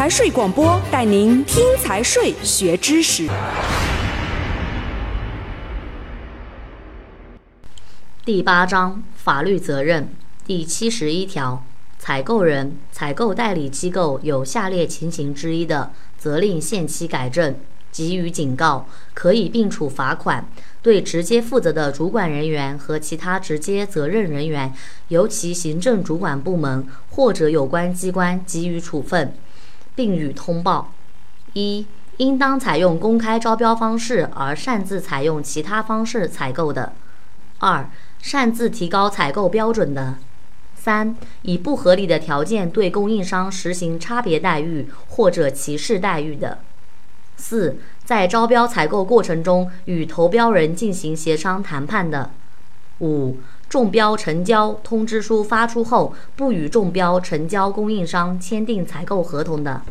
财税广播带您听财税学知识。第八章法律责任第七十一条，采购人、采购代理机构有下列情形之一的，责令限期改正，给予警告，可以并处罚款。对直接负责的主管人员和其他直接责任人员，由其行政主管部门或者有关机关给予处分，并予通报：一、应当采用公开招标方式而擅自采用其他方式采购的；二、擅自提高采购标准的；三、以不合理的条件对供应商实行差别待遇或者歧视待遇的。四，在招标采购过程中与投标人进行协商谈判的；五，中标成交通知书发出后不与中标成交供应商签订采购合同的；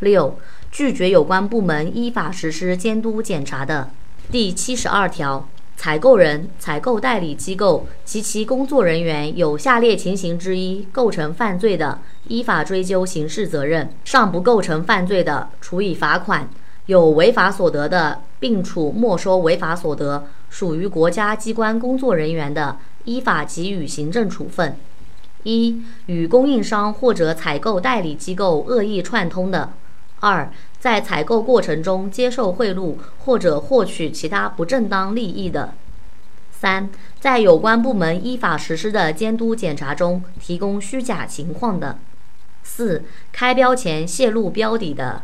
六，拒绝有关部门依法实施监督检查的。第七十二条，采购人、采购代理机构及其工作人员有下列情形之一构成犯罪的，依法追究刑事责任；尚不构成犯罪的，处以罚款。有违法所得的，并处没收违法所得；属于国家机关工作人员的，依法给予行政处分。一、与供应商或者采购代理机构恶意串通的；二、在采购过程中接受贿赂或者获取其他不正当利益的；三、在有关部门依法实施的监督检查中提供虚假情况的；四、开标前泄露标底的。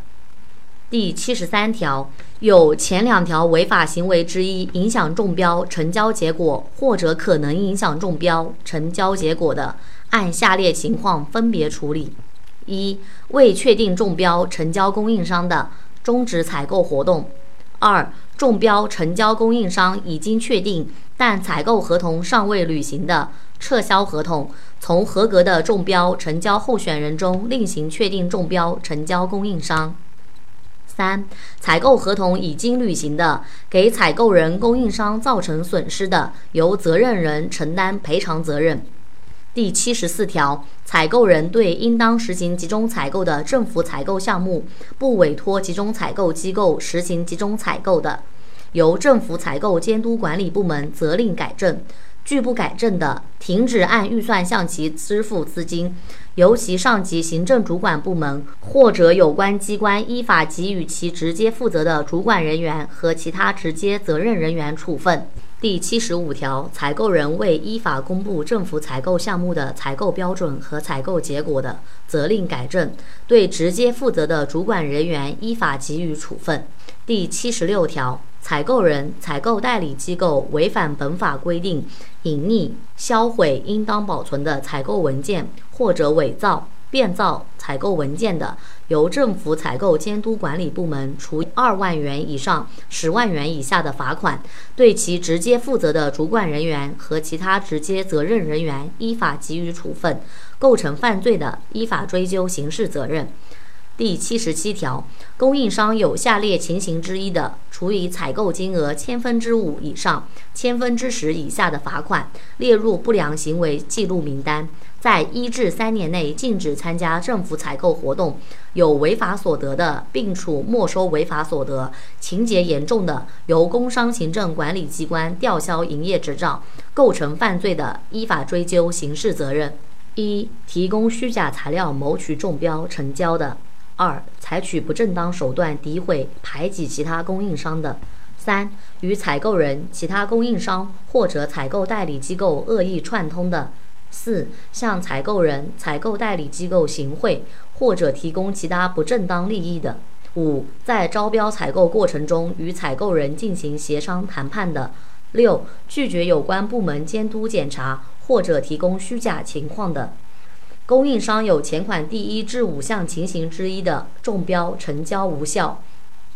第七十三条，有前两条违法行为之一影响中标成交结果，或者可能影响中标成交结果的，按下列情况分别处理：一、未确定中标成交供应商的，终止采购活动；二、中标成交供应商已经确定，但采购合同尚未履行的，撤销合同，从合格的中标成交候选人中另行确定中标成交供应商。三、采购合同已经履行的，给采购人、供应商造成损失的，由责任人承担赔偿责任。第七十四条，采购人对应当实行集中采购的政府采购项目，不委托集中采购机构实行集中采购的，由政府采购监督管理部门责令改正。拒不改正的，停止按预算向其支付资金，由其上级行政主管部门或者有关机关依法给予其直接负责的主管人员和其他直接责任人员处分。第七十五条，采购人未依法公布政府采购项目的采购标准和采购结果的，责令改正，对直接负责的主管人员依法给予处分。第七十六条。采购人、采购代理机构违反本法规定，隐匿、销毁应当保存的采购文件，或者伪造、变造采购文件的，由政府采购监督管理部门处二万元以上十万元以下的罚款；对其直接负责的主管人员和其他直接责任人员依法给予处分；构成犯罪的，依法追究刑事责任。第七十七条，供应商有下列情形之一的，处以采购金额千分之五以上千分之十以下的罚款，列入不良行为记录名单，在一至三年内禁止参加政府采购活动；有违法所得的，并处没收违法所得；情节严重的，由工商行政管理机关吊销营业执照；构成犯罪的，依法追究刑事责任。一、提供虚假材料谋取中标成交的。二、采取不正当手段诋毁、排挤其他供应商的；三、与采购人、其他供应商或者采购代理机构恶意串通的；四、向采购人、采购代理机构行贿或者提供其他不正当利益的；五、在招标采购过程中与采购人进行协商谈判的；六、拒绝有关部门监督检查或者提供虚假情况的。供应商有前款第一至五项情形之一的，中标成交无效。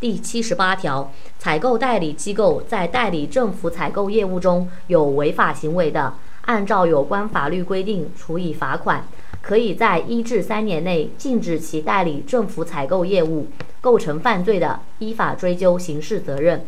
第七十八条，采购代理机构在代理政府采购业务中有违法行为的，按照有关法律规定处以罚款，可以在一至三年内禁止其代理政府采购业务。构成犯罪的，依法追究刑事责任。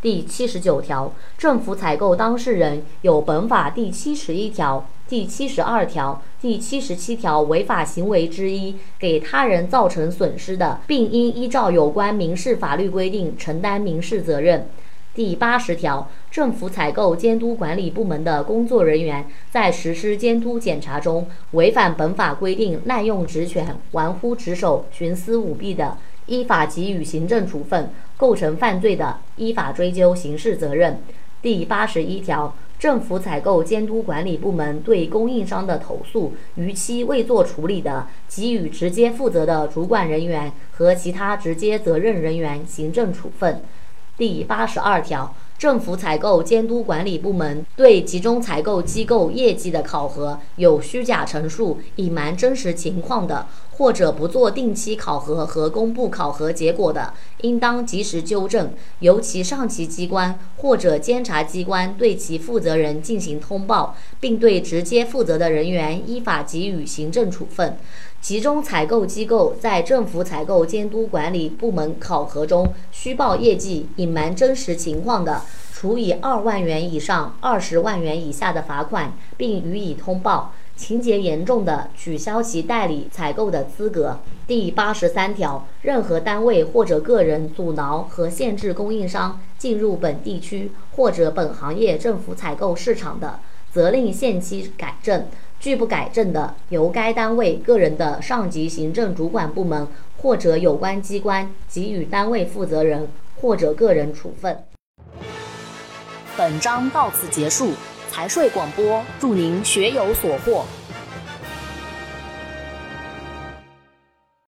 第七十九条，政府采购当事人有本法第七十一条。第七十二条、第七十七条违法行为之一，给他人造成损失的，并应依照有关民事法律规定承担民事责任。第八十条，政府采购监督管理部门的工作人员在实施监督检查中违反本法规定、滥用职权、玩忽职守、徇私舞弊的，依法给予行政处分；构成犯罪的，依法追究刑事责任。第八十一条。政府采购监督管理部门对供应商的投诉逾期未作处理的，给予直接负责的主管人员和其他直接责任人员行政处分。第八十二条，政府采购监督管理部门对集中采购机构业绩的考核有虚假陈述、隐瞒真实情况的。或者不做定期考核和公布考核结果的，应当及时纠正，由其上级机关或者监察机关对其负责人进行通报，并对直接负责的人员依法给予行政处分。集中采购机构在政府采购监督管理部门考核中虚报业绩、隐瞒真实情况的，处以二万元以上二十万元以下的罚款，并予以通报。情节严重的，取消其代理采购的资格。第八十三条，任何单位或者个人阻挠和限制供应商进入本地区或者本行业政府采购市场的，责令限期改正；拒不改正的，由该单位、个人的上级行政主管部门或者有关机关给予单位负责人或者个人处分。本章到此结束。财税广播，祝您学有所获。